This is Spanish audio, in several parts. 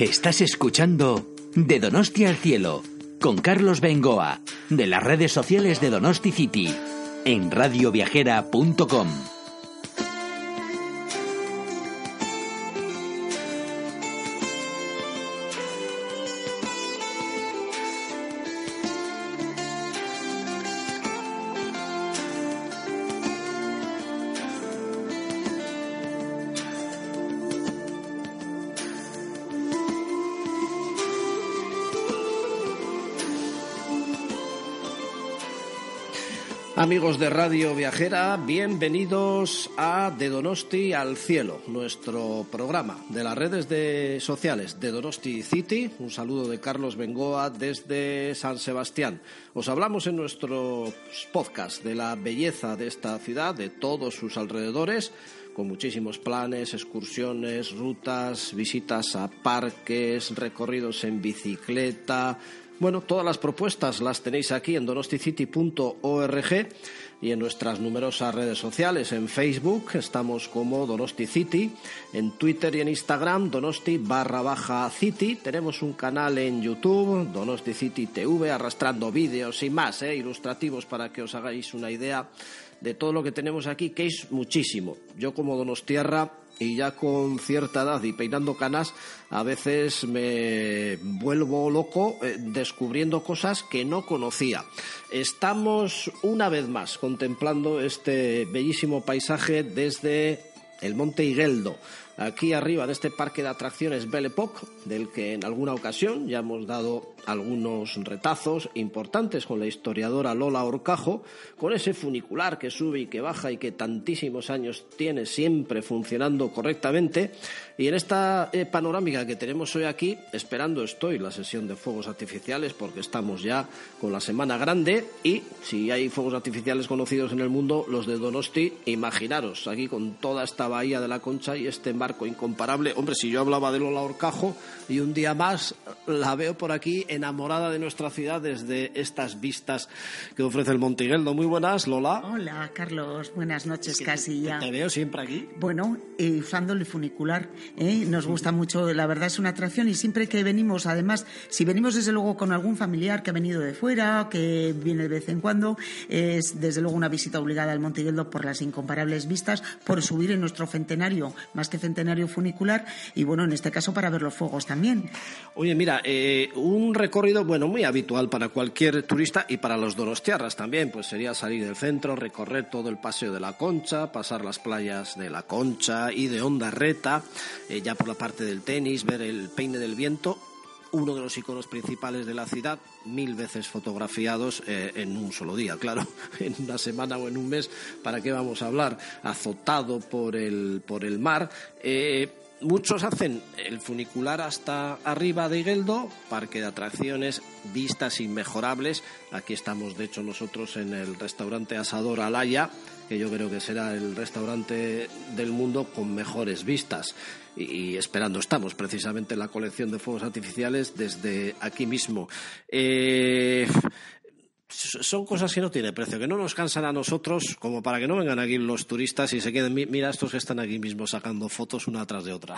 Estás escuchando De Donosti al Cielo con Carlos Bengoa de las redes sociales de Donosti City en radioviajera.com. Amigos de Radio Viajera, bienvenidos a De Donosti al Cielo, nuestro programa de las redes de sociales de Donosti City. Un saludo de Carlos Bengoa desde San Sebastián. Os hablamos en nuestro podcast de la belleza de esta ciudad, de todos sus alrededores con muchísimos planes, excursiones, rutas, visitas a parques, recorridos en bicicleta, bueno, todas las propuestas las tenéis aquí en donosticity.org y en nuestras numerosas redes sociales. En Facebook estamos como Donosti City, en Twitter y en Instagram Donosti barra baja City. Tenemos un canal en YouTube, Donosti City TV, arrastrando vídeos y más, ¿eh? ilustrativos para que os hagáis una idea de todo lo que tenemos aquí, que es muchísimo. Yo como Donostierra y ya con cierta edad y peinando canas, a veces me vuelvo loco eh, descubriendo cosas que no conocía. Estamos una vez más contemplando este bellísimo paisaje desde el Monte Higueldo, aquí arriba de este parque de atracciones Belle Époque, del que en alguna ocasión ya hemos dado algunos retazos importantes con la historiadora Lola Orcajo, con ese funicular que sube y que baja y que tantísimos años tiene siempre funcionando correctamente. Y en esta eh, panorámica que tenemos hoy aquí, esperando estoy la sesión de fuegos artificiales porque estamos ya con la semana grande y si hay fuegos artificiales conocidos en el mundo, los de Donosti, imaginaros, aquí con toda esta bahía de la Concha y este marco incomparable. Hombre, si yo hablaba de Lola Orcajo y un día más la veo por aquí enamorada de nuestra ciudad desde estas vistas que ofrece el Montigueldo. Muy buenas, Lola. Hola, Carlos. Buenas noches, casi ya. Te veo siempre aquí. Bueno, eh, usando el funicular. ¿eh? Nos gusta mucho, la verdad es una atracción y siempre que venimos, además, si venimos desde luego con algún familiar que ha venido de fuera, que viene de vez en cuando, es desde luego una visita obligada al Montigueldo por las incomparables vistas, por subir en nuestro centenario, más que centenario funicular, y bueno, en este caso para ver los fuegos también. Oye, mira, eh, un recorrido, bueno, muy habitual para cualquier turista y para los donostiarras también, pues sería salir del centro, recorrer todo el paseo de la Concha, pasar las playas de la Concha y de Onda Reta, eh, ya por la parte del tenis, ver el peine del viento uno de los iconos principales de la ciudad, mil veces fotografiados eh, en un solo día, claro, en una semana o en un mes, ¿para qué vamos a hablar? Azotado por el, por el mar. Eh, muchos hacen el funicular hasta arriba de Higueldo, parque de atracciones, vistas inmejorables. Aquí estamos, de hecho, nosotros en el restaurante Asador Alaya, que yo creo que será el restaurante del mundo con mejores vistas. Y, esperando estamos precisamente la colección de fuegos artificiales desde aquí mismo. Eh, son cosas que no tienen precio, que no nos cansan a nosotros como para que no vengan aquí los turistas y se queden, mira estos que están aquí mismo sacando fotos una tras de otra.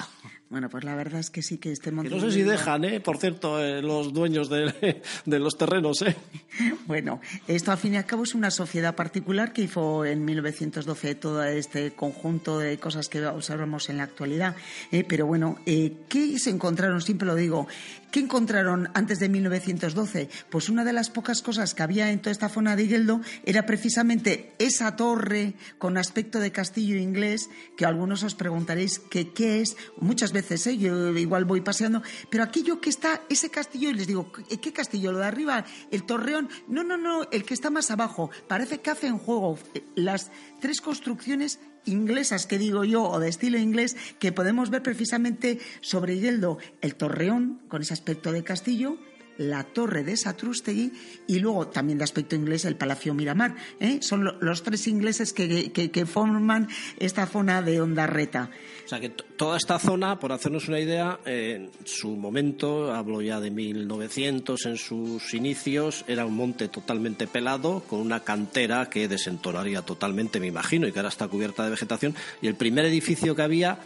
Bueno, pues la verdad es que sí que este monte... no sé si dejan, ¿eh? por cierto, eh, los dueños de, de, los terrenos. ¿eh? Bueno, esto al fin y al cabo es una sociedad particular que hizo en 1912 todo este conjunto de cosas que observamos en la actualidad. ¿eh? pero bueno, eh, ¿qué se encontraron? Siempre lo digo, ¿qué encontraron antes de 1912? Pues una de las pocas cosas que había en toda esta zona de Higueldo era precisamente esa torre con aspecto de castillo inglés, que algunos os preguntaréis qué es. Muchas veces, ¿eh? yo igual voy paseando, pero aquello que está, ese castillo, y les digo, ¿qué castillo? ¿Lo de arriba? ¿El torreón? No, no, no, el que está más abajo. Parece que hace en juego las tres construcciones inglesas que digo yo o de estilo inglés que podemos ver precisamente sobre Higueldo el torreón con ese aspecto de castillo la torre de Satrústegui y luego también de aspecto inglés el Palacio Miramar. ¿eh? Son los tres ingleses que, que, forman esta zona de Ondarreta. O sea que toda esta zona, por hacernos una idea, en su momento, hablo ya de 1900, en sus inicios, era un monte totalmente pelado, con una cantera que desentonaría totalmente, me imagino, y que ahora está cubierta de vegetación. Y el primer edificio que había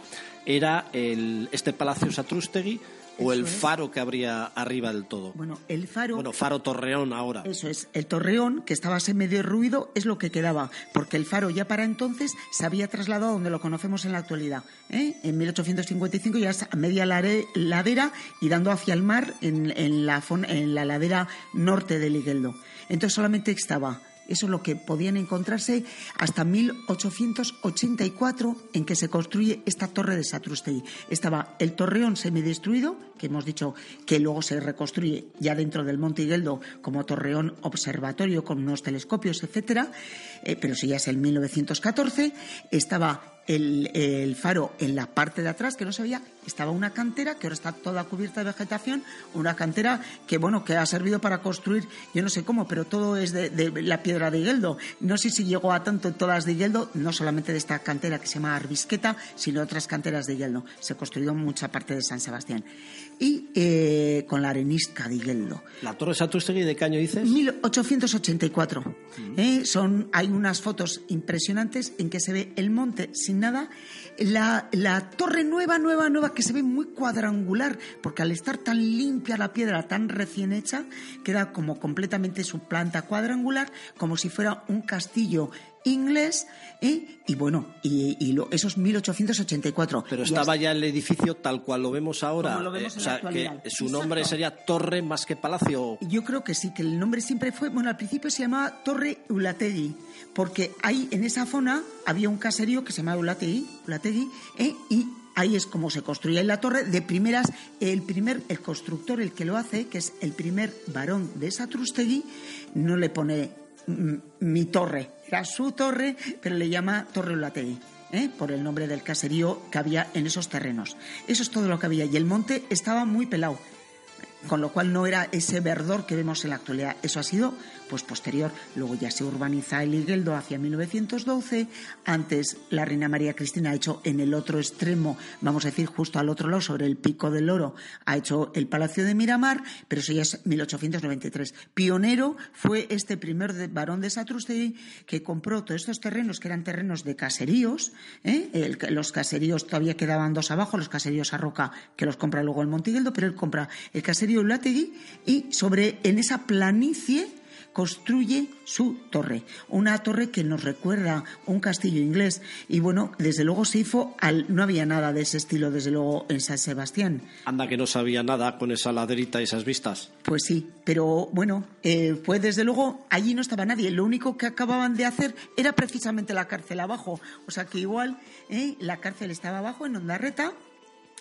era el, este Palacio Satrústegui, o el faro que habría arriba del todo. Bueno, el faro. Bueno, faro Torreón ahora. Eso es, el Torreón, que estaba así medio ruido, es lo que quedaba, porque el faro ya para entonces se había trasladado a donde lo conocemos en la actualidad. ¿eh? En 1855 ya a media ladera y dando hacia el mar en, en, la, en la ladera norte del Igueldo. Entonces solamente estaba eso es lo que podían encontrarse hasta 1884 en que se construye esta torre de Satrustegui. Estaba el torreón semidestruido, que hemos dicho que luego se reconstruye ya dentro del Monte Higueldo como torreón observatorio con unos telescopios, etcétera, eh, pero si ya es el 1914. Estaba el, faro en la parte de atrás, que no se veía, estaba una cantera que ahora está toda cubierta de vegetación, una cantera que, bueno, que ha servido para construir, yo no sé cómo, pero todo es de, la piedra de Higueldo. No sé si llegó a tanto todas de Higueldo, no solamente de esta cantera que se llama Arbisqueta, sino otras canteras de Higueldo. Se construyó mucha parte de San Sebastián. Y eh, con la arenisca de Higueldo. ¿La Torre Satustegui de qué año dices? 1884. Eh, son, hay unas fotos impresionantes en que se ve el monte sin nada, la, la, torre nueva, nueva, nueva, que se ve muy cuadrangular, porque al estar tan limpia la piedra, tan recién hecha, queda como completamente su planta cuadrangular, como si fuera un castillo inglés, ¿eh? y bueno, y, y lo, eso es 1884. Pero estaba ya el edificio tal cual lo vemos ahora. Eh, o sea, que su nombre sería Torre más que Palacio. Yo creo que sí, que el nombre siempre fue, bueno, al principio se llamaba Torre Ulategui, porque ahí en esa zona había un caserío que se llamaba Ulategui, Ulategui ¿eh? y ahí es como se construía la torre. De primeras, el primer, el constructor, el que lo hace, que es el primer varón de esa Trustegui, no le pone mi torre, era su torre, pero le llama Torre Ulategui. ¿eh? por el nombre del caserío que había en esos terrenos. Eso es todo lo que había. Y el monte estaba muy pelado con lo cual no era ese verdor que vemos en la actualidad. Eso ha sido pues posterior. Luego ya se urbaniza el Higueldo hacia 1912. Antes la reina María Cristina ha hecho en el otro extremo, vamos a decir justo al otro lado, sobre el Pico del Oro, ha hecho el Palacio de Miramar, pero eso ya es 1893. Pionero fue este primer barón de Satrustegui que compró todos estos terrenos que eran terrenos de caseríos. ¿eh? los caseríos todavía quedaban dos abajo, los caseríos a Roca que los compra luego el Montigueldo, pero él compra el caserío y sobre en esa planicie construye su torre, una torre que nos recuerda un castillo inglés y bueno, desde luego se hizo al no había nada de ese estilo desde luego en San Sebastián. Anda que no sabía nada con esa laderita y esas vistas. Pues sí, pero bueno, eh, pues desde luego allí no estaba nadie, lo único que acababan de hacer era precisamente la cárcel abajo, o sea que igual eh, la cárcel estaba abajo en Ondarreta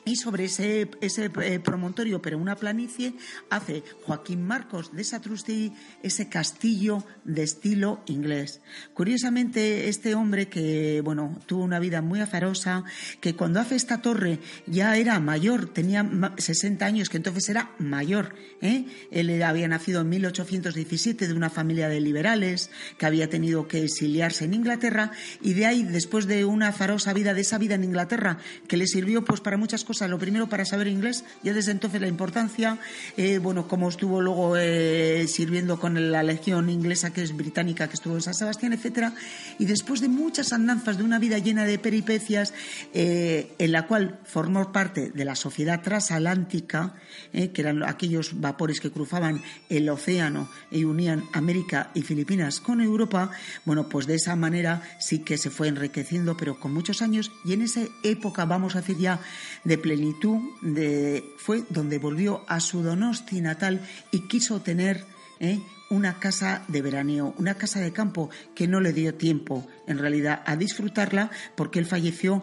y sobre ese, ese eh, promontorio, pero una planicie, hace Joaquín Marcos de Satrustegui ese castillo de estilo inglés. Curiosamente, este hombre que, bueno, tuvo una vida muy azarosa, que cuando hace esta torre ya era mayor, tenía 60 años, que entonces era mayor. ¿eh? Él había nacido en 1817 de una familia de liberales, que había tenido que exiliarse en Inglaterra, y de ahí, después de una azarosa vida, de esa vida en Inglaterra, que le sirvió pues para muchas cosas, lo primero para saber inglés, ya desde entonces la importancia, eh, bueno, como estuvo luego eh, sirviendo con la legión inglesa que es británica, que estuvo en San Sebastián, etcétera, y después de muchas andanzas de una vida llena de peripecias, eh, en la cual formó parte de la sociedad transatlántica, que eran aquellos vapores que cruzaban el océano y unían América y Filipinas con Europa, bueno, pues de esa manera sí que se fue enriqueciendo, pero con muchos años, y en esa época, vamos a decir ya, de plenitud de, fue donde volvió a su Donosti natal y quiso tener ¿eh? una casa de veraneo, una casa de campo que no le dio tiempo en realidad a disfrutarla porque él falleció,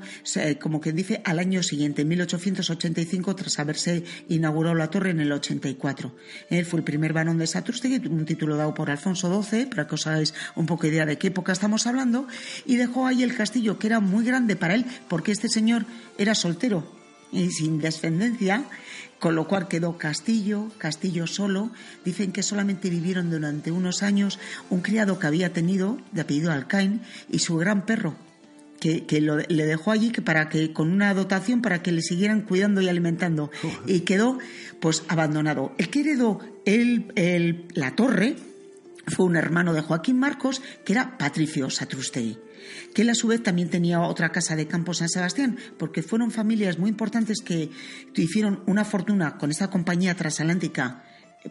como quien dice, al año siguiente, en 1885, tras haberse inaugurado la torre en el 84. Él fue el primer barón de Satrustegui, un título dado por Alfonso XII, para que os hagáis un poco idea de qué época estamos hablando, y dejó ahí el castillo, que era muy grande para él, porque este señor era soltero, y sin descendencia, con lo cual quedó Castillo, Castillo solo. Dicen que solamente vivieron durante unos años un criado que había tenido, de apellido Alcain, y su gran perro, que, le dejó allí que para que con una dotación para que le siguieran cuidando y alimentando y quedó pues abandonado. El que heredó el, la torre fue un hermano de Joaquín Marcos, que era Patricio Satrustegui, que a su vez también tenía otra casa de campo San Sebastián, porque fueron familias muy importantes que hicieron una fortuna con esta compañía transatlántica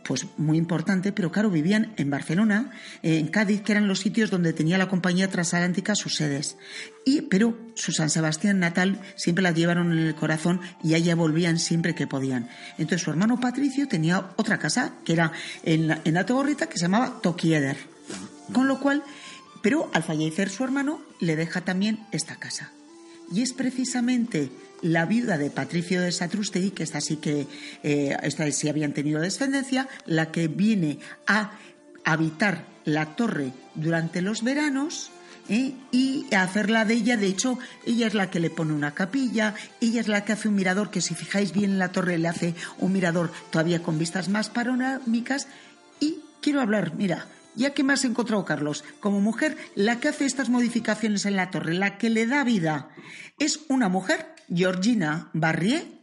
pues muy importante, pero claro, vivían en Barcelona, en Cádiz, que eran los sitios donde tenía la compañía transatlántica sus sedes. Y, pero su San Sebastián natal siempre la llevaron en el corazón y allá volvían siempre que podían. Entonces su hermano Patricio tenía otra casa, que era en la, en que se llamaba Tokieder. Con lo cual, pero al fallecer su hermano, le deja también esta casa. Y es precisamente la viuda de Patricio de Satrustegui, que esta sí que eh, esta sí habían tenido descendencia, la que viene a habitar la torre durante los veranos. ¿eh? y hacerla de ella. De hecho, ella es la que le pone una capilla, ella es la que hace un mirador, que si fijáis bien en la torre le hace un mirador todavía con vistas más panorámicas. Y quiero hablar, mira, ya que me has encontrado, Carlos, como mujer, la que hace estas modificaciones en la torre, la que le da vida, es una mujer Georgina Barrié,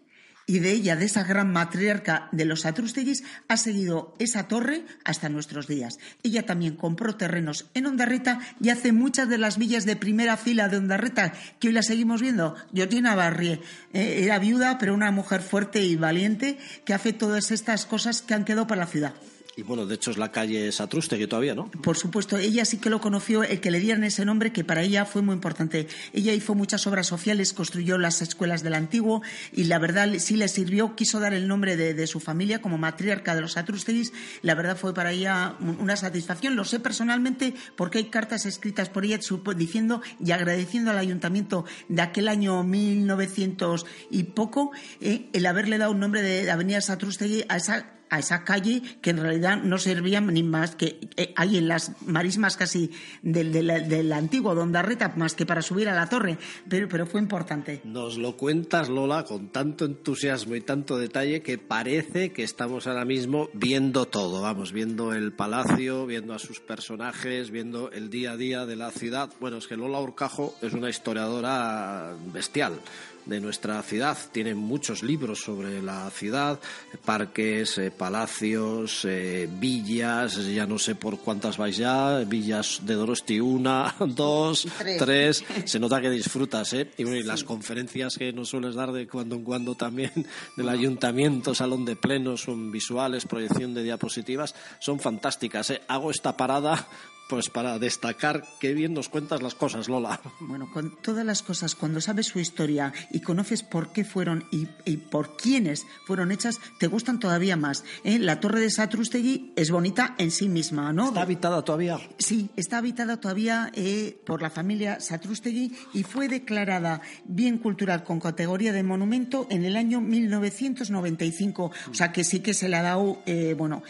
y de ella, de esa gran matriarca de los Atrustegis, ha seguido esa torre hasta nuestros días. Ella también compró terrenos en Ondarreta y hace muchas de las villas de primera fila de Ondarreta, que hoy la seguimos viendo. Georgina Barrié eh, era viuda, pero una mujer fuerte y valiente que hace todas estas cosas que han quedado para la ciudad. Y bueno, de hecho es la calle que todavía, ¿no? Por supuesto, ella sí que lo conoció, el que le dieran ese nombre, que para ella fue muy importante. Ella hizo muchas obras sociales, construyó las escuelas del antiguo y la verdad sí le sirvió, quiso dar el nombre de, su familia como matriarca de los Atrustegis. La verdad fue para ella una satisfacción. Lo sé personalmente porque hay cartas escritas por ella diciendo y agradeciendo al ayuntamiento de aquel año 1900 y poco eh, el haberle dado un nombre de Avenida Satrustegui a esa a esa calle que en realidad no servía ni más que eh, hay en las marismas casi del, del, antiguo Dondarreta más que para subir a la torre, pero, pero fue importante. Nos lo cuentas, Lola, con tanto entusiasmo y tanto detalle que parece que estamos ahora mismo viendo todo, vamos, viendo el palacio, viendo a sus personajes, viendo el día a día de la ciudad. Bueno, es que Lola Urcajo es una historiadora bestial de nuestra ciudad. Tiene muchos libros sobre la ciudad, parques, eh, palacios, eh, villas, ya no sé por cuántas vais ya, villas de Dorosti, una, dos, tres. Se nota que disfrutas, ¿eh? Y, las conferencias que nos sueles dar de cuando en cuando también del ayuntamiento, salón de plenos, son visuales, proyección de diapositivas, son fantásticas, ¿eh? Hago esta parada pues para destacar qué bien nos cuentas las cosas, Lola. Bueno, con todas las cosas, cuando sabes su historia y conoces por qué fueron y, por quiénes fueron hechas, te gustan todavía más. ¿eh? La torre de Satrustegui es bonita en sí misma, ¿no? ¿Está habitada todavía? Sí, está habitada todavía eh, por la familia Satrustegui y fue declarada bien cultural con categoría de monumento en el año 1995. O sea que sí que se le ha dado, eh, bueno,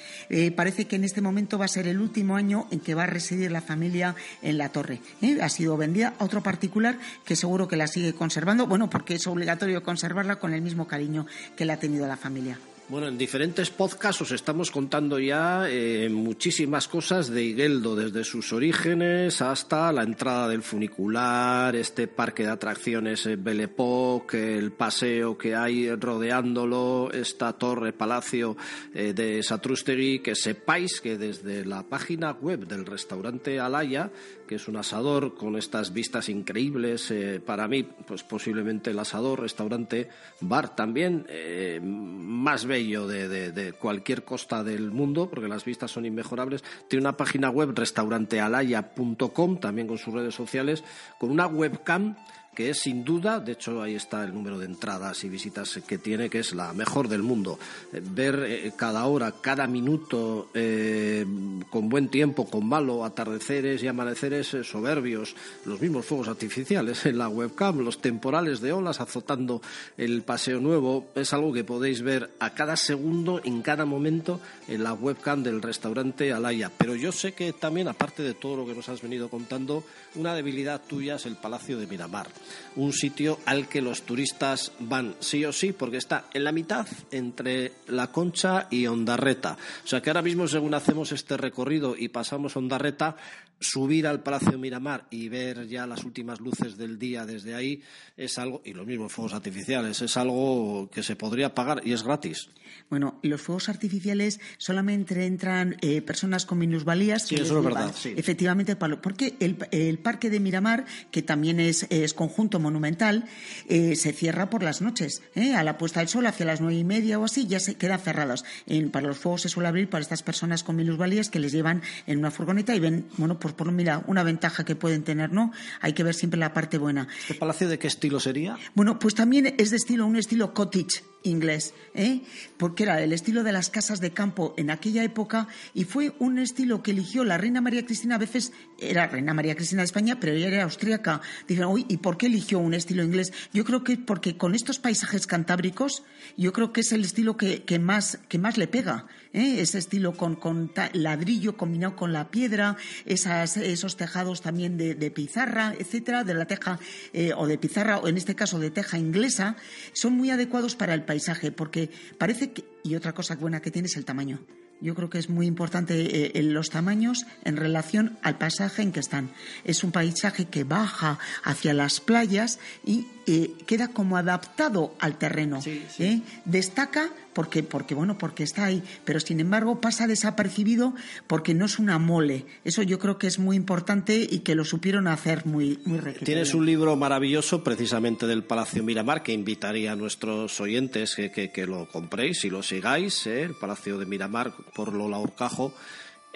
parece que en este momento va a ser el último año en que va a la familia en la torre. ¿eh? Ha sido vendida a otro particular que seguro que la sigue conservando, bueno, porque es obligatorio conservarla con el mismo cariño que la ha tenido la familia. Bueno, en diferentes podcasts os estamos contando ya eh, muchísimas cosas de Higueldo, desde sus orígenes hasta la entrada del funicular, este parque de atracciones eh, Belepoc, el paseo que hay rodeándolo, esta torre palacio eh, de Satrustegui, que sepáis que desde la página web del restaurante Alaya que es un asador con estas vistas increíbles. Eh, para mí, pues posiblemente el asador, restaurante, bar también eh, más bello de, cualquier costa del mundo, porque las vistas son inmejorables. Tiene una página web, restaurantealaya.com, también con sus redes sociales, con una webcam que es sin duda, de hecho ahí está el número de entradas y visitas que tiene, que es la mejor del mundo. Eh, ver eh, cada hora, cada minuto, eh, con buen tiempo, con malo, atardeceres y amaneceres soberbios, los mismos fuegos artificiales en la webcam, los temporales de olas azotando el paseo nuevo, es algo que podéis ver a cada segundo, en cada momento, en la webcam del restaurante Alaya. Pero yo sé que también, aparte de todo lo que nos has venido contando, una debilidad tuya es el Palacio de Miramar un sitio al que los turistas van sí o sí porque está en la mitad entre La Concha y Ondarreta. O sea que ahora mismo, según hacemos este recorrido y pasamos Ondarreta, subir al Palacio Miramar y ver ya las últimas luces del día desde ahí es algo, y los mismos fuegos artificiales, es algo que se podría pagar y es gratis. Bueno, los fuegos artificiales solamente entran eh, personas con minusvalías. Sí, eso es verdad. Efectivamente, porque el, Parque de Miramar, que también es, conjunto monumental, eh, se cierra por las noches. ¿eh? A la puesta del sol, hacia las nueve y media o así, ya se quedan cerrados. para los fuegos se suele abrir para estas personas con minusvalías que les llevan en una furgoneta y ven, bueno, pues por mira, una ventaja que pueden tener, ¿no? Hay que ver siempre la parte buena. ¿El palacio de qué estilo sería? Bueno, pues también es de estilo, un estilo cottage inglés, ¿eh? porque era el estilo de las casas de campo en aquella época y fue un estilo que eligió la reina María Cristina. A veces era reina María Cristina de España, pero ella era austríaca. Dicen, uy, ¿y por qué eligió un estilo inglés? Yo creo que porque con estos paisajes cantábricos, yo creo que es el estilo que, más, que más le pega. ¿Eh? Ese estilo con, con ladrillo combinado con la piedra, esas, esos tejados también de, pizarra, etcétera, de la teja eh, o de pizarra, o en este caso de teja inglesa, son muy adecuados para el paisaje, porque parece que. Y otra cosa buena que tiene es el tamaño. Yo creo que es muy importante eh, los tamaños en relación al paisaje en que están. Es un paisaje que baja hacia las playas y eh, queda como adaptado al terreno. ¿eh? Destaca porque, porque, bueno, porque está ahí, pero sin embargo pasa desapercibido porque no es una mole. Eso yo creo que es muy importante y que lo supieron hacer muy, muy Tienes un libro maravilloso precisamente del Palacio Miramar que invitaría a nuestros oyentes que, que, lo compréis y lo sigáis, ¿eh? el Palacio de Miramar por Lola Urcajo.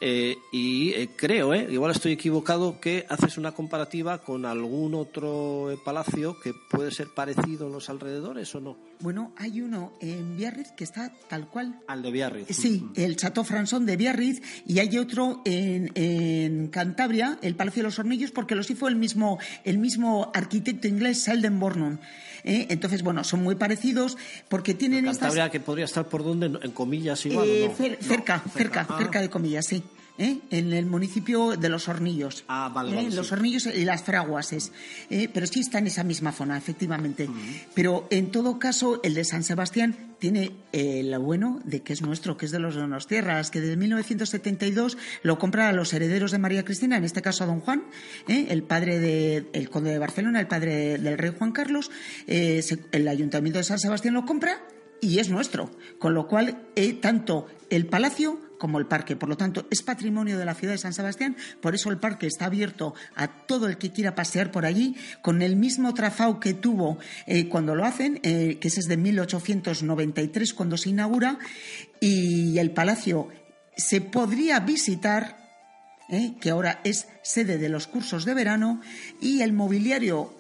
Eh, y eh, creo, eh, igual estoy equivocado, que haces una comparativa con algún otro palacio que puede ser parecido en los alrededores o no. Bueno, hay uno en Biarritz que está tal cual. Al de Biarritz. Sí, el Chateau Françon de Biarritz y hay otro en, en, Cantabria, el Palacio de los Hornillos, porque los hizo el mismo, el mismo arquitecto inglés Selden Bornum. Entonces, bueno, son muy parecidos porque tienen Cantabria que podría estar por donde, en comillas igual. cerca, cerca, cerca de comillas, sí. ¿Eh? en el municipio de Los Hornillos. Ah, vale, ¿Eh? Los Hornillos y las Fraguases. ¿eh? pero sí está en esa misma zona, efectivamente. Pero en todo caso, el de San Sebastián tiene lo bueno de que es nuestro, que es de los Tierras, que desde 1972 lo compra a los herederos de María Cristina, en este caso a don Juan, el padre del conde de Barcelona, el padre del rey Juan Carlos. el ayuntamiento de San Sebastián lo compra y es nuestro. Con lo cual, tanto el palacio como el parque. Por lo tanto, es patrimonio de la ciudad de San Sebastián, por eso el parque está abierto a todo el que quiera pasear por allí, con el mismo trazado que tuvo eh, cuando lo hacen, eh, que es desde 1893 cuando se inaugura, y el palacio se podría visitar, eh, que ahora es sede de los cursos de verano, y el mobiliario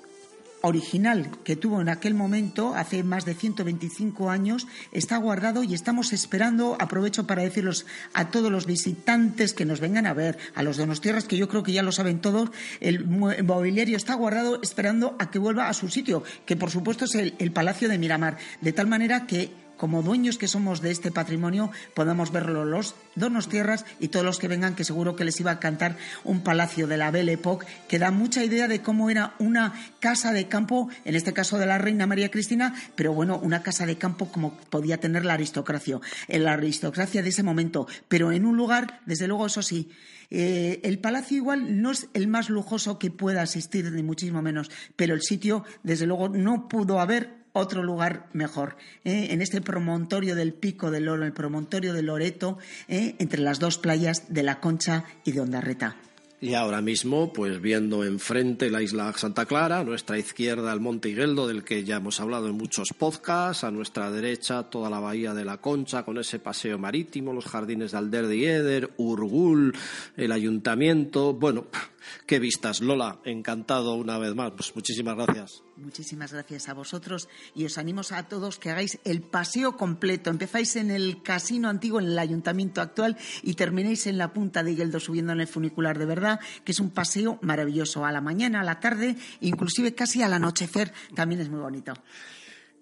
original que tuvo en aquel momento, hace más de 125 años, está guardado y estamos esperando, aprovecho para decirlos a todos los visitantes que nos vengan a ver, a los de tierras que yo creo que ya lo saben todos, el mobiliario está guardado esperando a que vuelva a su sitio, que por supuesto es el Palacio de Miramar, de tal manera que como dueños que somos de este patrimonio, podamos verlo los donos tierras y todos los que vengan, que seguro que les iba a cantar un palacio de la Belle Époque, que da mucha idea de cómo era una casa de campo, en este caso de la reina María Cristina, pero bueno, una casa de campo como podía tener la aristocracia, en la aristocracia de ese momento, pero en un lugar, desde luego, eso sí, eh, el palacio igual no es el más lujoso que pueda asistir, ni muchísimo menos, pero el sitio, desde luego, no pudo haber otro lugar mejor. ¿eh? En este promontorio del Pico del Oro, el promontorio de Loreto, ¿eh? entre las dos playas de La Concha y de Ondarreta. Y ahora mismo, pues viendo enfrente la isla Santa Clara, a nuestra izquierda el Monte Higueldo, del que ya hemos hablado en muchos podcasts, a nuestra derecha toda la bahía de la Concha con ese paseo marítimo, los jardines de Alder de Eder, Urgul, el ayuntamiento. Bueno, qué vistas. Lola, encantado una vez más. Pues muchísimas gracias. Muchísimas gracias a vosotros y os animo a todos que hagáis el paseo completo. Empezáis en el casino antiguo, en el ayuntamiento actual y terminéis en la punta de Higueldo subiendo en el funicular de verdad, que es un paseo maravilloso. A la mañana, a la tarde, inclusive casi al anochecer, también es muy bonito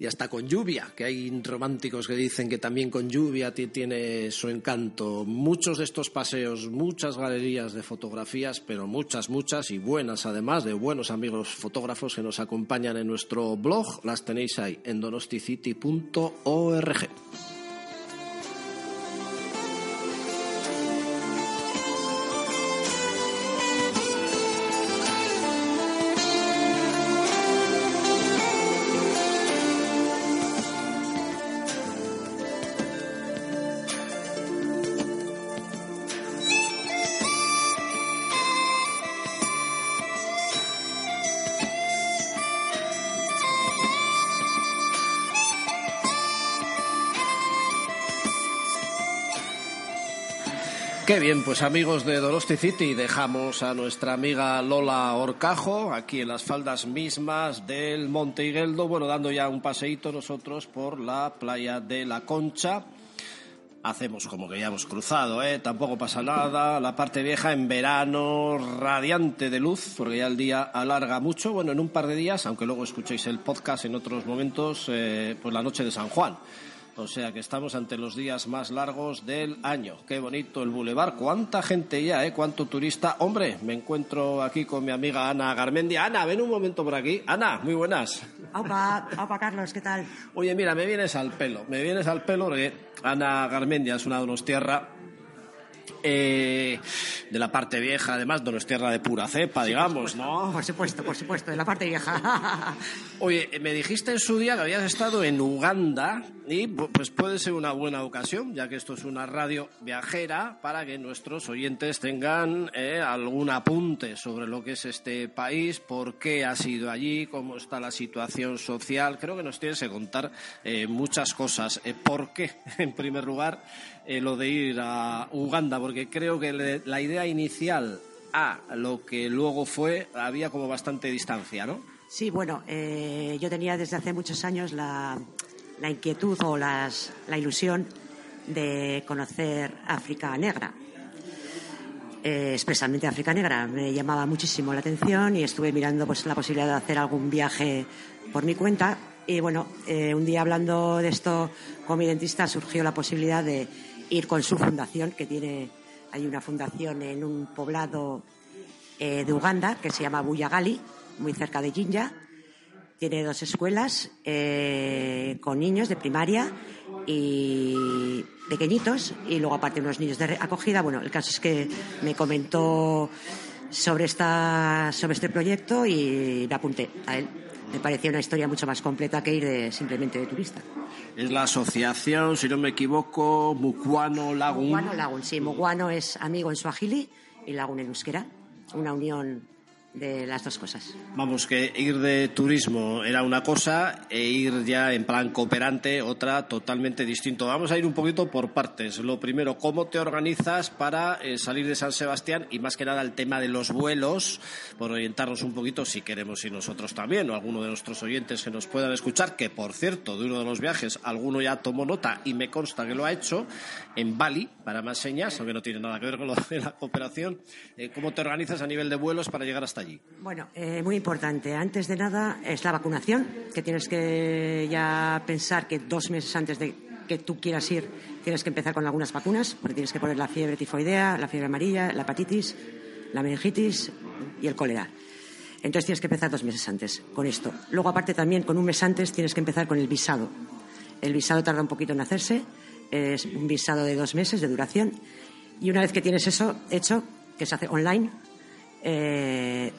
y hasta con lluvia, que hay románticos que dicen que también con lluvia tiene su encanto. Muchos de estos paseos, muchas galerías de fotografías, pero muchas, muchas y buenas además, de buenos amigos fotógrafos que nos acompañan en nuestro blog, las tenéis ahí en donosticity.org. Qué bien, pues amigos de Dorosti City, dejamos a nuestra amiga Lola Orcajo aquí en las faldas mismas del Monte Higueldo, bueno, dando ya un paseíto nosotros por la playa de La Concha. Hacemos como que ya hemos cruzado, ¿eh? Tampoco pasa nada. La parte vieja en verano, radiante de luz, porque ya el día alarga mucho. Bueno, en un par de días, aunque luego escuchéis el podcast en otros momentos, eh, pues la noche de San Juan. O sea que estamos ante los días más largos del año. Qué bonito el bulevar. Cuánta gente ya, ¿eh? Cuánto turista. Hombre, me encuentro aquí con mi amiga Ana Garmendia. Ana, ven un momento por aquí. Ana, muy buenas. Opa, opa, Carlos, ¿qué tal? Oye, mira, me vienes al pelo. Me vienes al pelo porque Ana Garmendia es una donostierra eh, de la parte vieja, además, no es tierra de pura cepa, digamos, ¿no? Por supuesto, por supuesto, de la parte vieja. Oye, me dijiste en su día que habías estado en Uganda y pues puede ser una buena ocasión, ya que esto es una radio viajera, para que nuestros oyentes tengan eh, algún apunte sobre lo que es este país, por qué ha sido allí, cómo está la situación social. Creo que nos tienes que contar eh, muchas cosas. ¿Por qué, en primer lugar, lo de ir a Uganda? Porque creo que la idea inicial a lo que luego fue había como bastante distancia, ¿no? Sí, bueno, eh, yo tenía desde hace muchos años la, la inquietud o las, la ilusión de conocer África Negra. Eh, expresamente África Negra. Me llamaba muchísimo la atención y estuve mirando pues, la posibilidad de hacer algún viaje por mi cuenta. Y bueno, eh, un día hablando de esto con mi dentista surgió la posibilidad de ir con su fundación, que tiene, hay una fundación en un poblado eh, de Uganda que se llama Buyagali, muy cerca de Jinja. Tiene dos escuelas eh, con niños de primaria y pequeñitos y luego aparte unos niños de acogida. Bueno, el caso es que me comentó sobre esta sobre este proyecto y me apunté a él. Me parecía una historia mucho más completa que ir de, simplemente de turista. Es la asociación, si no me equivoco, Mukwano Lagun. Mukwano Lagun, sí. Mukwano es amigo en suajili y Lagun en euskera. Una unión de las dos cosas. Vamos, que ir de turismo era una cosa e ir ya en plan cooperante otra totalmente distinto. Vamos a ir un poquito por partes. Lo primero, ¿cómo te organizas para eh, salir de San Sebastián? Y más que nada el tema de los vuelos, por orientarnos un poquito si queremos ir nosotros también o alguno de nuestros oyentes que nos puedan escuchar, que por cierto, de uno de los viajes, alguno ya tomó nota y me consta que lo ha hecho en Bali, para más señas, aunque no tiene nada que ver con lo de la cooperación. Eh, ¿Cómo te organizas a nivel de vuelos para llegar hasta Bueno, eh, muy importante. Antes de nada es la vacunación, que tienes que ya pensar que dos meses antes de que tú quieras ir tienes que empezar con algunas vacunas, porque tienes que poner la fiebre tifoidea, la fiebre amarilla, la hepatitis, la meningitis y el cólera. Entonces tienes que empezar dos meses antes con esto. Luego, aparte, también con un mes antes tienes que empezar con el visado. El visado tarda un poquito en hacerse, es un visado de dos meses de duración. Y una vez que tienes eso hecho, que se hace online, eh,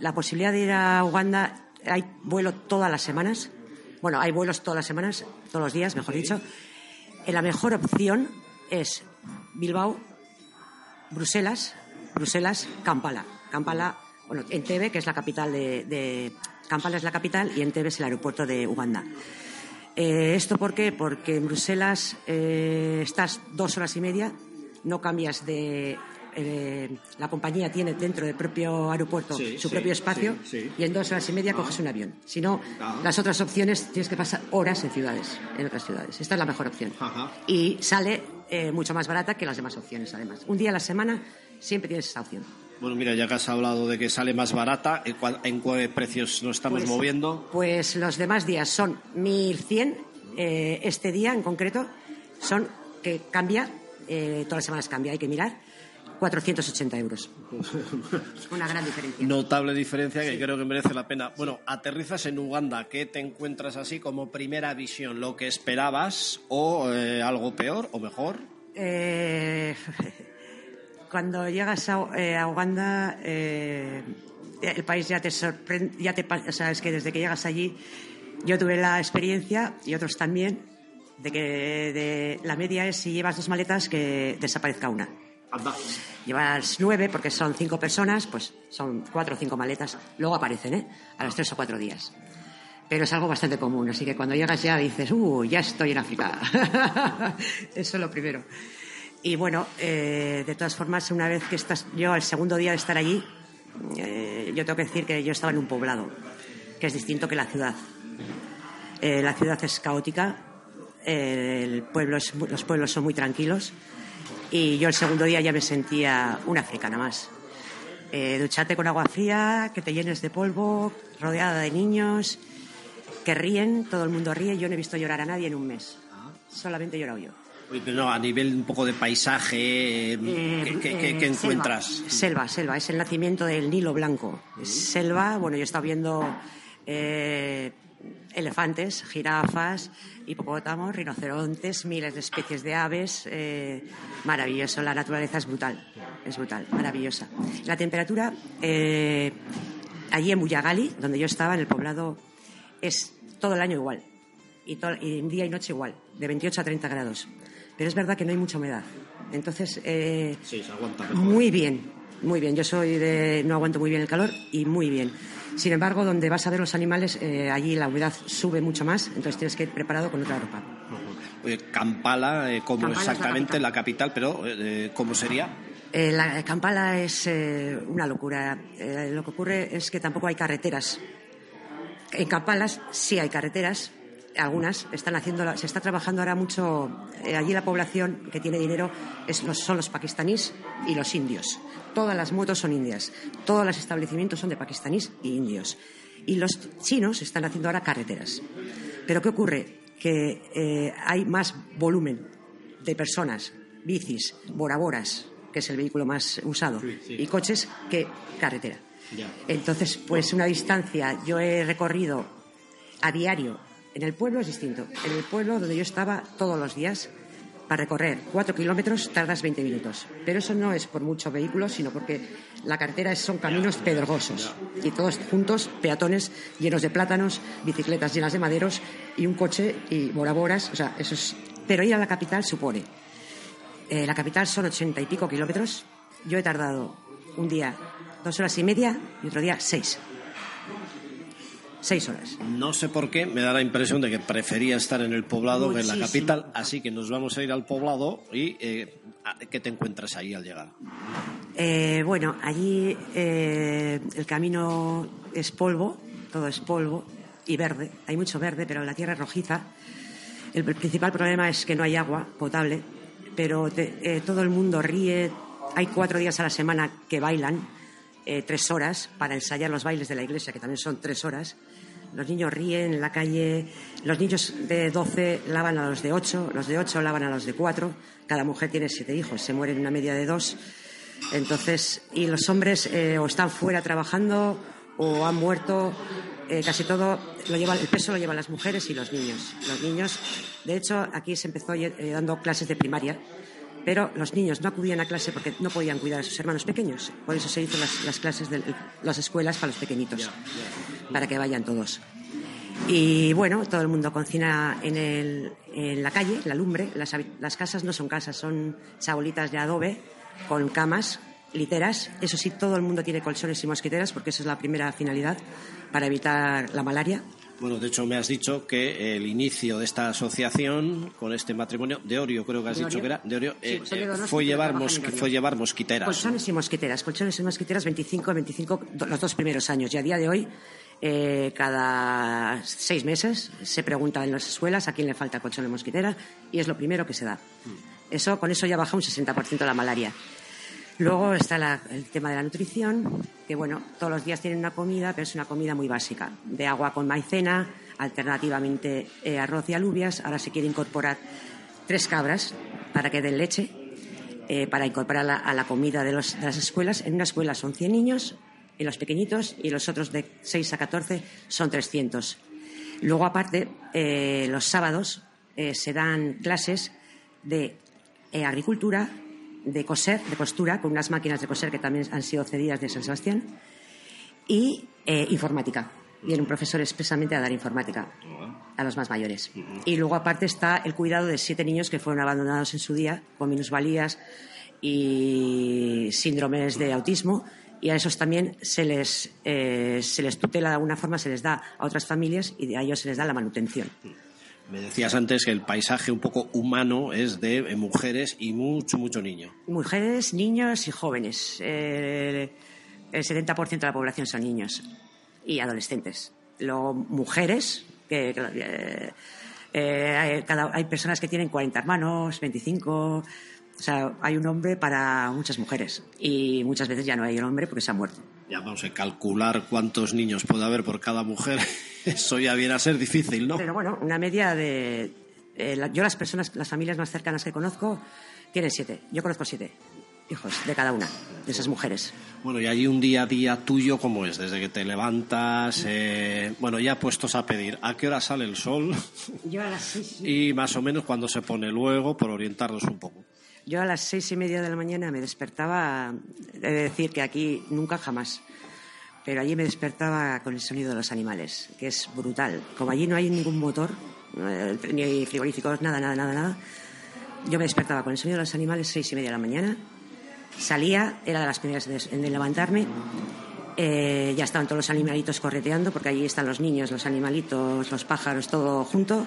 la posibilidad de ir a Uganda, hay vuelo todas las semanas. Bueno, hay vuelos todas las semanas, todos los días, mejor dicho. Eh, la mejor opción es Bilbao, Bruselas, Bruselas, Kampala. Kampala, bueno, Entebbe, que es la capital de, Kampala es la capital y Entebbe es el aeropuerto de Uganda. Eh, ¿Esto por qué? Porque en Bruselas eh, estás dos horas y media, no cambias de eh, la compañía tiene dentro del propio aeropuerto su propio espacio y en dos horas y media coges un avión. Si no, las otras opciones tienes que pasar horas en ciudades, en otras ciudades. Esta es la mejor opción. Y sale eh, mucho más barata que las demás opciones, además. Un día a la semana siempre tienes esta opción. Bueno, mira, ya que has hablado de que sale más barata, ¿en, qué precios nos estamos pues, moviendo? Pues los demás días son 1.100. Eh, este día en concreto son que cambia, todas las semanas cambia, hay que mirar 480 euros. Una gran diferencia. Notable diferencia que creo que merece la pena. Bueno, aterrizas en Uganda. ¿Qué te encuentras así como primera visión? ¿Lo que esperabas o eh, algo peor o mejor? Eh, cuando llegas a, eh, Uganda, el país ya te sorprende. Ya te, o sea, es que desde que llegas allí, yo tuve la experiencia y otros también de que de, la media es si llevas dos maletas que desaparezca una. Llevas nueve, porque son cinco personas, pues son cuatro o cinco maletas. Luego aparecen, ¿eh? A los tres o cuatro días. Pero es algo bastante común, así que cuando llegas ya dices, ¡uh, ya estoy en África! Eso es lo primero. Y bueno, eh, de todas formas, una vez que estás, yo el segundo día de estar allí, eh, yo tengo que decir que yo estaba en un poblado, que es distinto que la ciudad. Eh, la ciudad es caótica, el pueblo los pueblos son muy tranquilos y yo el segundo día ya me sentía una africana más. duchate con agua fría, que te llenes de polvo, rodeada de niños que ríen, todo el mundo ríe. Yo no he visto llorar a nadie en un mes. Solamente he llorado yo. No, a nivel un poco de paisaje, eh, ¿qué, eh, encuentras? Selva, selva, es el nacimiento del Nilo Blanco. Selva, bueno, yo he estado viendo eh, elefantes, jirafas, hipopótamos, rinocerontes, miles de especies de aves. maravilloso, la naturaleza es brutal, es brutal, maravillosa. La temperatura, allí en Buyagali, donde yo estaba, en el poblado, es todo el año igual. Y, día y noche igual, de 28 a 30 grados. Pero es verdad que no hay mucha humedad. Entonces, eh, sí, se aguanta muy bien, muy bien. Yo soy de, no aguanto muy bien el calor y muy bien. Sin embargo, donde vas a ver los animales, eh, allí la humedad sube mucho más, entonces tienes que ir preparado con otra ropa. Kampala, eh, como exactamente la capital, pero ¿cómo sería? la Kampala es una locura. lo que ocurre es que tampoco hay carreteras. En Kampala sí hay carreteras, algunas están haciendo, se está trabajando ahora mucho, eh, allí la población que tiene dinero es son los pakistaníes y los indios. Todas las motos son indias, todos los establecimientos son de pakistaníes y indios. Y los chinos están haciendo ahora carreteras. Pero ¿qué ocurre? Que eh, hay más volumen de personas, bicis, boraboras, que es el vehículo más usado, y coches que carretera. Entonces, pues una distancia, yo he recorrido a diario en el pueblo es distinto. En el pueblo donde yo estaba todos los días, para recorrer cuatro kilómetros tardas 20 minutos. Pero eso no es por muchos vehículos, sino porque la carretera son caminos pedregosos. Y todos juntos, peatones llenos de plátanos, bicicletas llenas de maderos y un coche y boraboras. O sea, eso es... Pero ir a la capital supone. Eh, la capital son ochenta y pico kilómetros. Yo he tardado un día dos horas y media y otro día seis seis horas. No sé por qué, me da la impresión de que prefería estar en el poblado que en la capital, así que nos vamos a ir al poblado y eh, ¿qué te encuentras ahí al llegar? Eh, bueno, allí eh, el camino es polvo, todo es polvo y verde, hay mucho verde, pero la tierra es rojiza. El principal problema es que no hay agua potable, pero todo el mundo ríe, hay cuatro días a la semana que bailan, tres horas para ensayar los bailes de la iglesia, que también son tres horas. Los niños ríen en la calle, los niños de 12 lavan a los de 8, los de 8 lavan a los de 4, cada mujer tiene siete hijos, se mueren una media de dos. Entonces, y los hombres eh, o están fuera trabajando o han muerto, eh, casi todo lo lleva, el peso lo llevan las mujeres y los niños. Los niños, de hecho, aquí se empezó eh, dando clases de primaria, pero los niños no acudían a clase porque no podían cuidar a sus hermanos pequeños. Por eso se hizo las, clases de las escuelas para los pequeñitos para que vayan todos. Y bueno, todo el mundo cocina en, el, en la calle, la lumbre. Las, las, casas no son casas, son chabolitas de adobe con camas, literas. Eso sí, todo el mundo tiene colchones y mosquiteras porque esa es la primera finalidad para evitar la malaria. Bueno, de hecho me has dicho que el inicio de esta asociación con este matrimonio de Orio, creo que has dicho que era de Orio, eh, eh, fue, llevar fue llevar mosquiteras. Colchones y mosquiteras, colchones y mosquiteras 25, 25 los dos primeros años. Y a día de hoy eh, cada seis meses se pregunta en las escuelas a quién le falta colchón de mosquitera y es lo primero que se da. Eso, con eso ya baja un 60% la malaria. Luego está el tema de la nutrición, que bueno, todos los días tienen una comida, pero es una comida muy básica, de agua con maicena, alternativamente eh, arroz y alubias. Ahora se quiere incorporar tres cabras para que den leche, eh, para incorporarla a la comida de, las escuelas. En una escuela son 100 niños, en los pequeñitos y los otros de 6 a 14 son 300. Luego, aparte, eh, los sábados se dan clases de agricultura, de coser, de costura, con unas máquinas de coser que también han sido cedidas de San Sebastián, y informática. Viene un profesor expresamente a dar informática a los más mayores. Y luego, aparte, está el cuidado de siete niños que fueron abandonados en su día con minusvalías y síndromes de autismo y a esos también se les, eh, se les tutela de alguna forma, se les da a otras familias y a ellos se les da la manutención. Me decías antes que el paisaje un poco humano es de eh, mujeres y mucho, mucho niño. Mujeres, niños y jóvenes. Eh, el 70% de la población son niños y adolescentes. Luego, mujeres, que, eh, eh, hay, cada- hay personas que tienen 40 hermanos, 25. O sea, hay un hombre para muchas mujeres. Y muchas veces ya no hay un hombre porque se ha muerto. Ya vamos a calcular cuántos niños puede haber por cada mujer. Eso ya viene a ser difícil, ¿no? Pero bueno, una media de. eh, la- yo, las personas, las familias más cercanas que conozco, tienen siete. Yo conozco siete hijos de cada una de esas mujeres. Bueno, y allí un día a día tuyo, ¿cómo es? Desde que te levantas, eh, bueno, ya puestos a pedir, ¿a qué hora sale el sol? Yo a las seis, y más o menos cuando se pone luego, por orientarnos un poco. Yo a las seis y media de la mañana me despertaba, he de decir que aquí nunca jamás, pero allí me despertaba con el sonido de los animales, que es brutal. Como allí no hay ningún motor, eh, ni frigoríficos, nada, nada, nada, nada, yo me despertaba con el sonido de los animales seis y media de la mañana, salía, era de las primeras en levantarme, eh, ya estaban todos los animalitos correteando, porque allí están los niños, los animalitos, los pájaros, todo junto.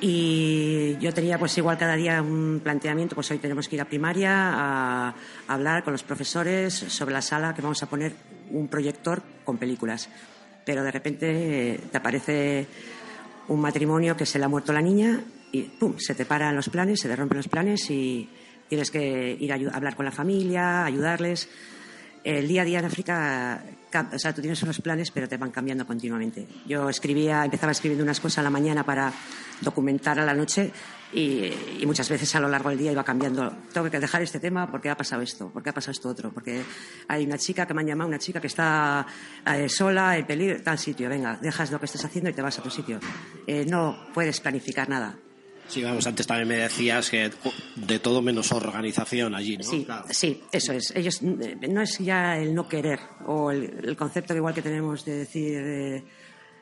Y yo tenía pues igual cada día un planteamiento, pues hoy tenemos que ir a primaria a, hablar con los profesores sobre la sala que vamos a poner un proyector con películas. Pero de repente te aparece un matrimonio que se le ha muerto la niña y pum, se te paran los planes, se te rompen los planes y tienes que ir a hablar con la familia, ayudarles. El día a día en África, ca- o sea, tú tienes unos planes, pero te van cambiando continuamente. Yo escribía, empezaba escribiendo unas cosas a la mañana para documentar a la noche y, muchas veces a lo largo del día iba cambiando. Tengo que dejar este tema porque ha pasado esto, porque ha pasado esto otro, porque hay una chica que me han llamado, una chica que está eh, sola, en peligro, tal sitio. Venga, dejas lo que estás haciendo y te vas a tu sitio. Eh, no puedes planificar nada. Sí, vamos, antes también me decías que de todo menos organización allí, ¿no? Sí, Claro. sí, eso es. Ellos eh, no es ya el no querer o el, el concepto que igual que tenemos de decir eh,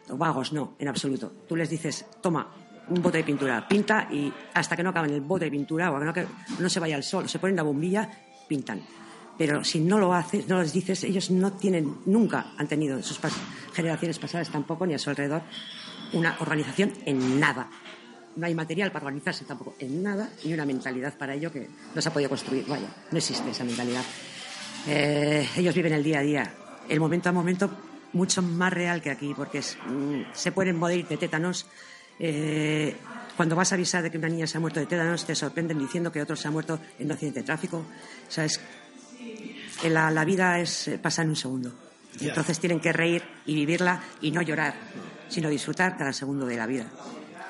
vagos, no, en absoluto. Tú les dices, toma un bote de pintura, pinta y hasta que no acaben el bote de pintura o que no, que no se vaya el sol, se ponen la bombilla, pintan. Pero si no lo haces, no les dices, ellos no tienen, nunca han tenido, sus pas- generaciones pasadas tampoco, ni a su alrededor, una organización en nada. No hay material para organizarse tampoco en nada, ni una mentalidad para ello que no se ha podido construir. Vaya, no existe esa mentalidad. Eh, ellos viven el día a día, el momento a momento, mucho más real que aquí, porque es, mm, se pueden morir de tétanos. Eh, cuando vas a avisar de que una niña se ha muerto de tétanos, te sorprenden diciendo que otro se ha muerto en un accidente de tráfico. O sea, es, la, la vida es eh, pasa en un segundo. Entonces tienen que reír y vivirla y no llorar, sino disfrutar cada segundo de la vida.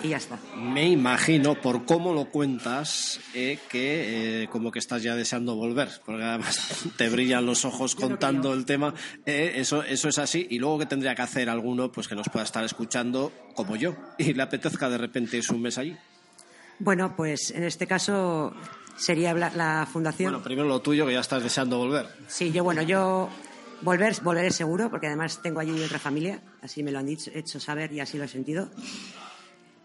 Y ya está. Me imagino, por cómo lo cuentas, eh, que eh, como que estás ya deseando volver, porque además te brillan los ojos contando el tema. Eh, eso, eso es así. Y luego que tendría que hacer alguno pues que nos pueda estar escuchando, como yo, y le apetezca de repente irse un mes allí. Bueno, pues en este caso sería hablar- la fundación. Bueno, primero lo tuyo, que ya estás deseando volver. Sí, yo, bueno, yo volver, volveré seguro, porque además tengo allí otra familia, así me lo han dicho, hecho saber y así lo he sentido.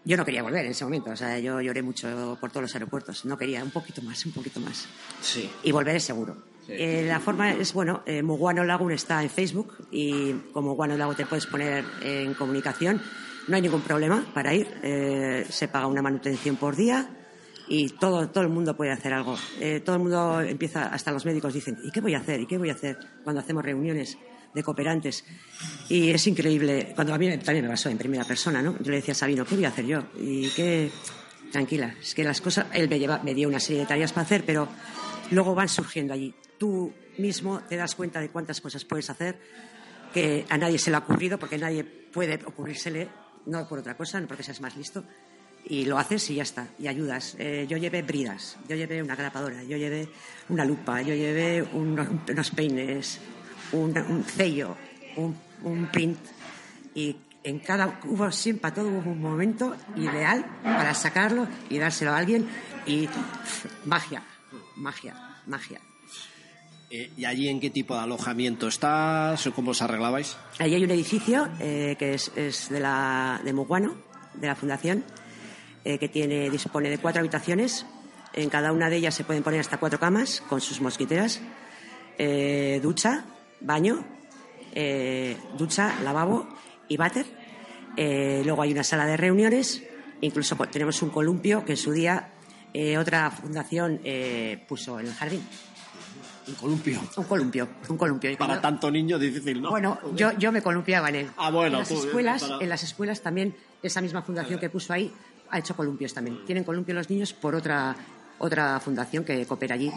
Yo no quería volver en ese momento, o sea, yo lloré mucho por todos los aeropuertos, no quería, un poquito más, un poquito más. Sí. Y volveré seguro. Eh, la forma es, bueno, eh, Muguano Lagoon está en Facebook y como Muguano Lagoon te puedes poner en comunicación. No hay ningún problema para ir. eh, se paga una manutención por día y todo, todo el mundo puede hacer algo. Eh, todo el mundo empieza, hasta los médicos dicen, ¿y qué voy a hacer? ¿Y qué voy a hacer? Cuando hacemos reuniones de cooperantes. Y es increíble, cuando a mí también me pasó en primera persona, ¿no? Yo le decía a Sabino, ¿qué voy a hacer yo? Y qué, tranquila, es que las cosas, él me, lleva, me dio una serie de tareas para hacer, pero luego van surgiendo allí. Tú mismo te das cuenta de cuántas cosas puedes hacer que a nadie se le ha ocurrido, porque nadie puede ocurrírsele, no por otra cosa, no porque seas más listo, y lo haces y ya está, y ayudas. Eh, yo llevé bridas, yo llevé una grapadora, yo llevé una lupa, yo llevé unos, unos peines, un, un sello, un, un print, y en cada hubo siempre todo hubo un momento ideal para sacarlo y dárselo a alguien y magia, magia, magia. Eh, ¿Y allí en qué tipo de alojamiento estás? o ¿Cómo os arreglabais? Allí hay un edificio eh, que es, es de, la, de Muguano, de la Fundación, eh, que tiene, dispone de cuatro habitaciones. En cada una de ellas se pueden poner hasta cuatro camas con sus mosquiteras, ducha, baño, eh, ducha, lavabo y váter. Eh, luego hay una sala de reuniones, Incluso tenemos un columpio que en su día eh, otra fundación puso en el jardín. Un columpio. Un columpio, un columpio. Para tanto niño difícil, ¿no? Bueno, yo, yo me columpiaba en él. Ah, bueno. En las, escuelas, en las escuelas también, esa misma fundación que puso ahí ha hecho columpios también. Tienen columpio los niños por otra, otra fundación que coopera allí.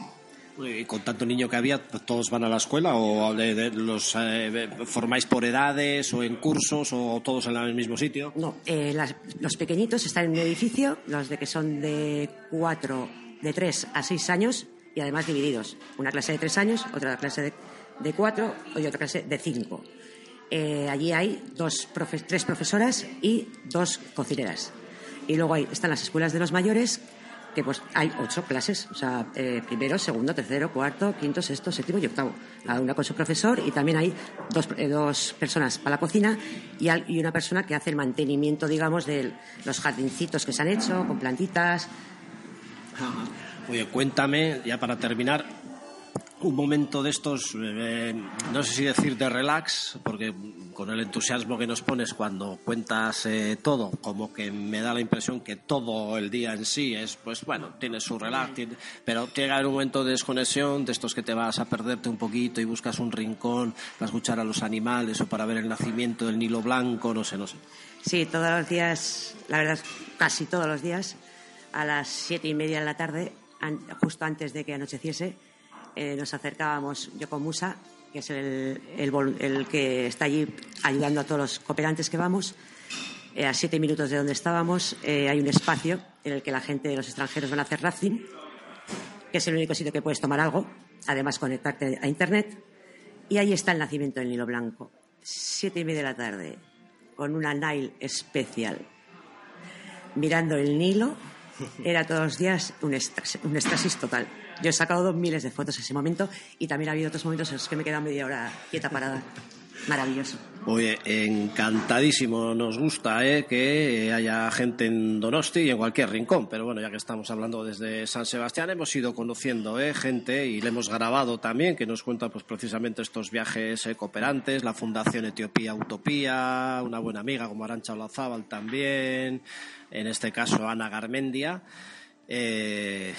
Y con tanto niño que había, ¿todos van a la escuela o los eh, formáis por edades o en cursos o todos en el mismo sitio? No, eh, los pequeñitos están en un edificio, los de que son de cuatro, de tres a seis años y además divididos. Una clase de tres años, otra clase de, cuatro y otra clase de cinco. Eh, allí hay dos tres profesoras y dos cocineras. Y luego hay, están las escuelas de los mayores, que pues hay ocho clases, o sea, eh, primero, segundo, tercero, cuarto, quinto, sexto, séptimo y octavo. Cada una con su profesor y también hay dos, eh, dos personas para la cocina y, y, una persona que hace el mantenimiento, digamos, de los jardincitos que se han hecho, con plantitas. Oye, cuéntame, ya para terminar, un momento de estos, eh, no sé si decir de relax, porque con el entusiasmo que nos pones cuando cuentas eh, todo, como que me da la impresión que todo el día en sí es, pues bueno, tiene su relax, pero llega un momento de desconexión, de estos que te vas a perderte un poquito y buscas un rincón para escuchar a los animales o para ver el nacimiento del Nilo Blanco, no sé, no sé. Sí, todos los días, la verdad, casi todos los días, a las siete y media de la tarde, justo antes de que anocheciese, eh, nos acercábamos yo con Musa, que es el, el, que está allí ayudando a todos los cooperantes que vamos. Eh, a siete minutos de donde estábamos eh, hay un espacio en el que la gente de los extranjeros van a hacer rafting, que es el único sitio que puedes tomar algo, además conectarte a Internet. Y ahí está el nacimiento del Nilo Blanco. Siete y media de la tarde, con una Nile especial, mirando el Nilo, era todos los días un, un éxtasis total. Yo he sacado dos miles de fotos en ese momento y también ha habido otros momentos en los que me he quedado media hora quieta parada. Maravilloso. Oye, encantadísimo. Nos gusta ¿eh? que haya gente en Donosti y en cualquier rincón. Pero bueno, ya que estamos hablando desde San Sebastián, hemos ido conociendo ¿eh? gente y le hemos grabado también, que nos cuenta pues precisamente estos viajes ¿eh? cooperantes, la Fundación Etiopía Utopía, una buena amiga como Arancha Olazábal también, en este caso Ana Garmendia. Eh,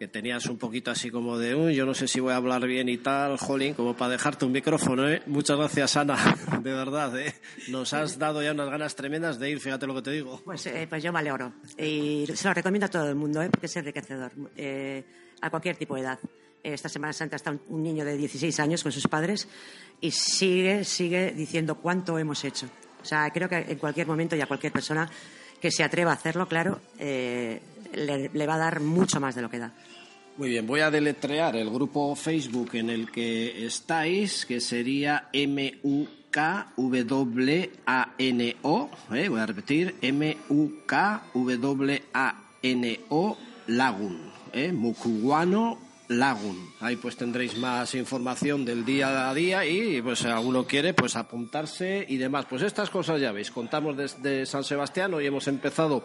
que tenías un poquito así como de, uy, yo no sé si voy a hablar bien y tal, jolín, como para dejarte un micrófono, ¿eh? Muchas gracias, Ana, de verdad, ¿eh? Nos has dado ya unas ganas tremendas de ir, fíjate lo que te digo. Pues, eh, pues yo me alegro. Y se lo recomiendo a todo el mundo, ¿eh? Porque es enriquecedor, eh, a cualquier tipo de edad. Esta Semana Santa está un niño de 16 años con sus padres y sigue, sigue diciendo cuánto hemos hecho. O sea, creo que en cualquier momento y a cualquier persona que se atreva a hacerlo, claro, eh, le, va a dar mucho más de lo que da. Muy bien, voy a deletrear el grupo Facebook en el que estáis, que sería M-U-K-W-A-N-O. ¿eh? Voy a repetir, M-U-K-W-A-N-O Lagun. ¿eh? Lagun. Ahí pues tendréis más información del día a día y pues si alguno quiere pues apuntarse y demás. Pues estas cosas ya veis, contamos desde San Sebastián, hoy hemos empezado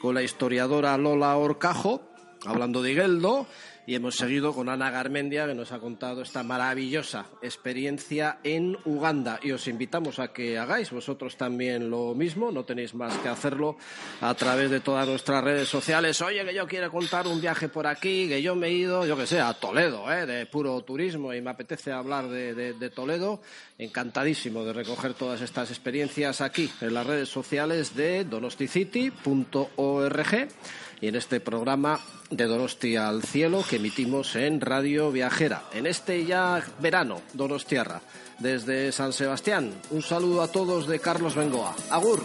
con la historiadora Lola Orcajo, hablando de Higueldo, y hemos seguido con Ana Garmendia que nos ha contado esta maravillosa experiencia en Uganda y os invitamos a que hagáis vosotros también lo mismo, no tenéis más que hacerlo a través de todas nuestras redes sociales. Oye, que yo quiero contar un viaje por aquí, que yo me he ido, yo que sé, a Toledo, ¿eh? de puro turismo y me apetece hablar de, de Toledo. Encantadísimo de recoger todas estas experiencias aquí en las redes sociales de donosticity.org y en este programa de Donosti al Cielo que emitimos en Radio Viajera. En este ya verano, Donostiarra, desde San Sebastián. Un saludo a todos de Carlos Bengoa. Agur.